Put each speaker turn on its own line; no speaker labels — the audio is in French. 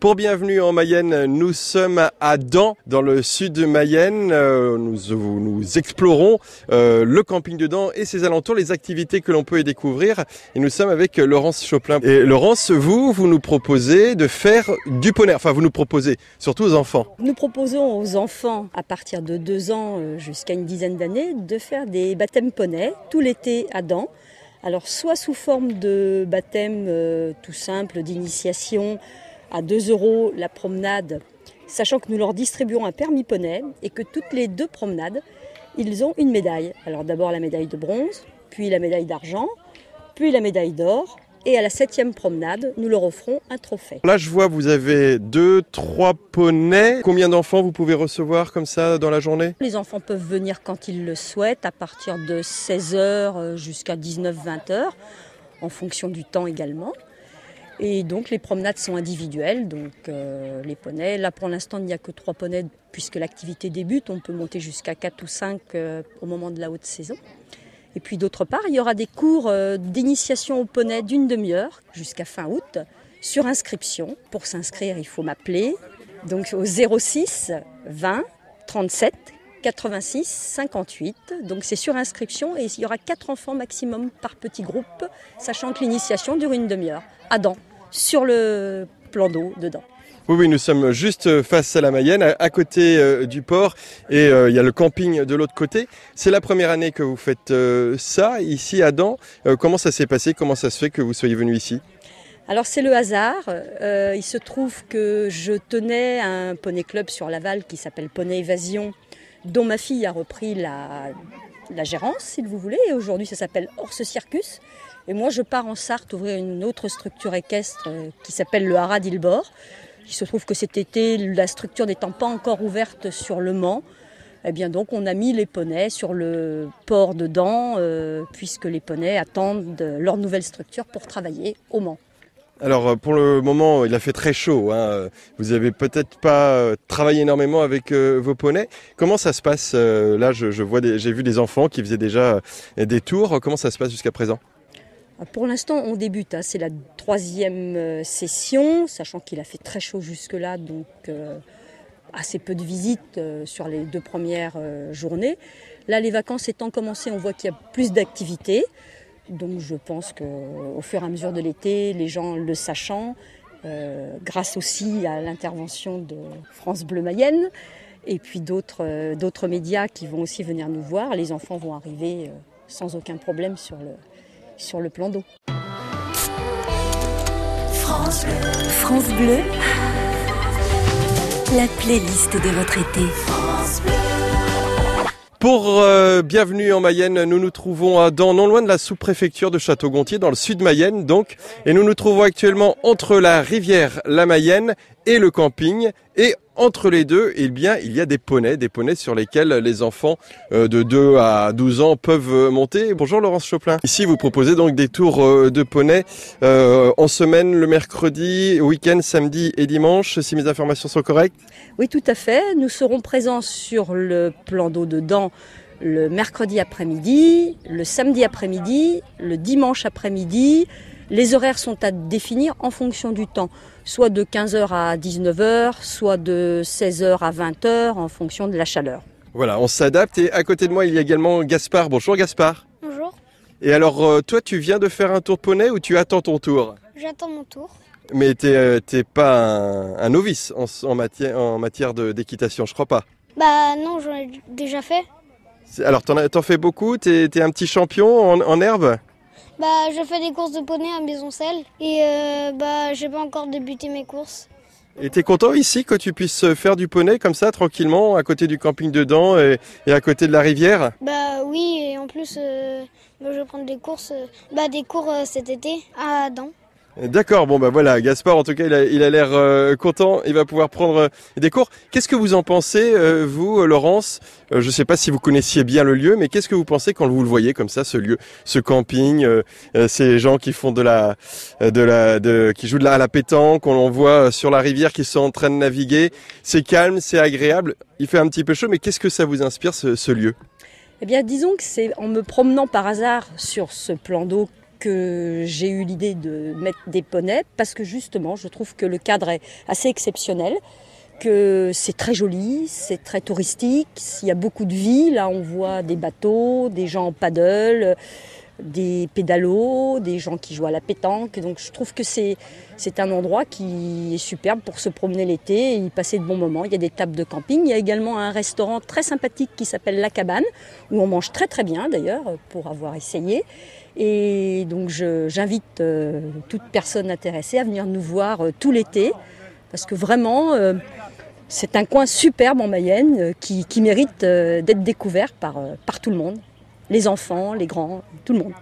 Pour Bienvenue en Mayenne, nous sommes à Dan, dans le sud de Mayenne. Euh, nous, explorons euh, le camping de Dan et ses alentours, les activités que l'on peut y découvrir. Et nous sommes avec Laurence Choplin. Et Laurence, vous, vous nous proposez de faire du poney. Enfin, vous nous proposez, surtout aux enfants.
Nous proposons aux enfants, à partir de deux ans euh, jusqu'à une dizaine d'années, de faire des baptêmes poney tout l'été à Dan. Alors, soit sous forme de baptême tout simple, d'initiation, à 2 euros la promenade, sachant que nous leur distribuons un permis poney et que toutes les deux promenades, ils ont une médaille. Alors d'abord la médaille de bronze, puis la médaille d'argent, puis la médaille d'or. Et à la septième promenade, nous leur offrons un trophée.
Là, je vois, vous avez deux, trois poneys. Combien d'enfants vous pouvez recevoir comme ça dans la journée?
Les enfants peuvent venir quand ils le souhaitent, à partir de 16h jusqu'à 19-20h, en fonction du temps également. Et donc les promenades sont individuelles, donc euh, les poneys. Là pour l'instant il n'y a que trois poneys puisque l'activité débute. On peut monter jusqu'à 4 ou 5 euh, au moment de la haute saison. Et puis d'autre part, il y aura des cours euh, d'initiation au poney d'une demi-heure jusqu'à fin août sur inscription. Pour s'inscrire, il faut m'appeler donc au 06 20 37 86 58. Donc c'est sur inscription et il y aura quatre enfants maximum par petit groupe, sachant que l'initiation dure une demi-heure. Adam sur le plan d'eau dedans.
Oui, oui, nous sommes juste face à la Mayenne, à, côté euh, du port, et euh, il y a le camping de l'autre côté. C'est la première année que vous faites euh, ça ici à Dan. comment ça s'est passé? Comment ça se fait que vous soyez venu ici?
Alors c'est le hasard. il se trouve que je tenais un poney club sur Laval qui s'appelle Poney Évasion, dont ma fille a repris la, la gérance, si vous voulez. Et aujourd'hui, ça s'appelle Horse Circus. Et moi, je pars en Sarthe ouvrir une autre structure équestre euh, qui s'appelle le Haras d'Ilbord. Il se trouve que cet été, la structure n'étant pas encore ouverte sur le Mans, eh bien donc on a mis les poneys sur le port dedans, euh, puisque les poneys attendent leur nouvelle structure pour travailler au Mans.
Alors euh, pour le moment, il a fait très chaud. Hein. Vous avez peut-être pas travaillé énormément avec vos poneys. Comment ça se passe Là, je, j'ai vu des enfants qui faisaient déjà des tours. Comment ça se passe jusqu'à présent?
Pour l'instant, on débute. Hein. C'est la troisième euh, session, sachant qu'il a fait très chaud jusque-là, donc euh, assez peu de visites euh, sur les deux premières journées. Là, les vacances étant commencées, on voit qu'il y a plus d'activités. Donc je pense qu'au fur et à mesure de l'été, les gens le sachant, grâce aussi à l'intervention de France Bleu Mayenne, et puis d'autres médias qui vont aussi venir nous voir, les enfants vont arriver sans aucun problème sur le, sur le plan d'eau.
France Bleu. France Bleu. La playlist de votre été.
Pour euh, Bienvenue en Mayenne, nous nous trouvons dans non loin de la sous-préfecture de Château-Gontier, dans le sud de Mayenne donc, et nous nous trouvons actuellement entre la rivière La Mayenne et le camping, et entre les deux, eh bien, il y a des poneys, des poneys sur lesquels les enfants euh, de 2 à 12 ans peuvent monter. Bonjour Laurence Choplin. Ici, vous proposez donc des tours euh, de poneys en semaine, le mercredi, week-end, samedi et dimanche, si mes informations sont correctes
Oui, tout à fait. Nous serons présents sur le plan d'eau de le mercredi après-midi, le samedi après-midi, le dimanche après-midi. Les horaires sont à définir en fonction du temps, soit de 15h à 19h, soit de 16h à 20h en fonction de la chaleur.
Voilà, on s'adapte et à côté de moi il y a également Gaspard. Bonjour Gaspard.
Bonjour.
Et alors euh, toi tu viens de faire un tour de poney ou tu attends ton tour?
J'attends mon tour.
Mais t'es euh, pas un, novice en, matière, en matière d'équitation, je crois pas.
Bah non, j'en ai déjà fait.
Alors t'en fais beaucoup? T'es es un petit champion en, herbe?
Bah je fais des courses de poney à Maisoncelle et euh, bah j'ai pas encore débuté mes courses.
Et t'es content ici que tu puisses faire du poney comme ça tranquillement à côté du camping dedans et, et à côté de la rivière?
Bah oui et en plus euh, je vais prendre des courses, euh, bah des cours cet été à Adam.
D'accord, bon bah voilà, Gaspard en tout cas il a l'air euh, content, il va pouvoir prendre euh, des cours. Qu'est-ce que vous en pensez, euh, vous, Laurence? Je ne sais pas si vous connaissiez bien le lieu, mais qu'est-ce que vous pensez quand vous le voyez comme ça, ce lieu, ce camping, ces gens qui font de la, de la, de, qui jouent de la, à la pétanque, qu'on voit sur la rivière, qui sont en train de naviguer. C'est calme, c'est agréable. Il fait un petit peu chaud, mais qu'est-ce que ça vous inspire ce, ce lieu?
Eh bien, disons que c'est en me promenant par hasard sur ce plan d'eau que j'ai eu l'idée de mettre des poneys parce que justement, je trouve que le cadre est assez exceptionnel, que c'est très joli, c'est très touristique, il y a beaucoup de vie. Là, on voit des bateaux, des gens en paddle, des pédalos, des gens qui jouent à la pétanque. Donc, je trouve que c'est un endroit qui est superbe pour se promener l'été et y passer de bons moments. Il y a des tables de camping. Il y a également un restaurant très sympathique qui s'appelle La Cabane, où on mange très très bien d'ailleurs, pour avoir essayé. Et donc j'invite euh, toute personne intéressée à venir nous voir euh, tout l'été, parce que vraiment, euh, c'est un coin superbe en Mayenne qui, mérite d'être découvert par tout le monde, les enfants, les grands, tout le monde.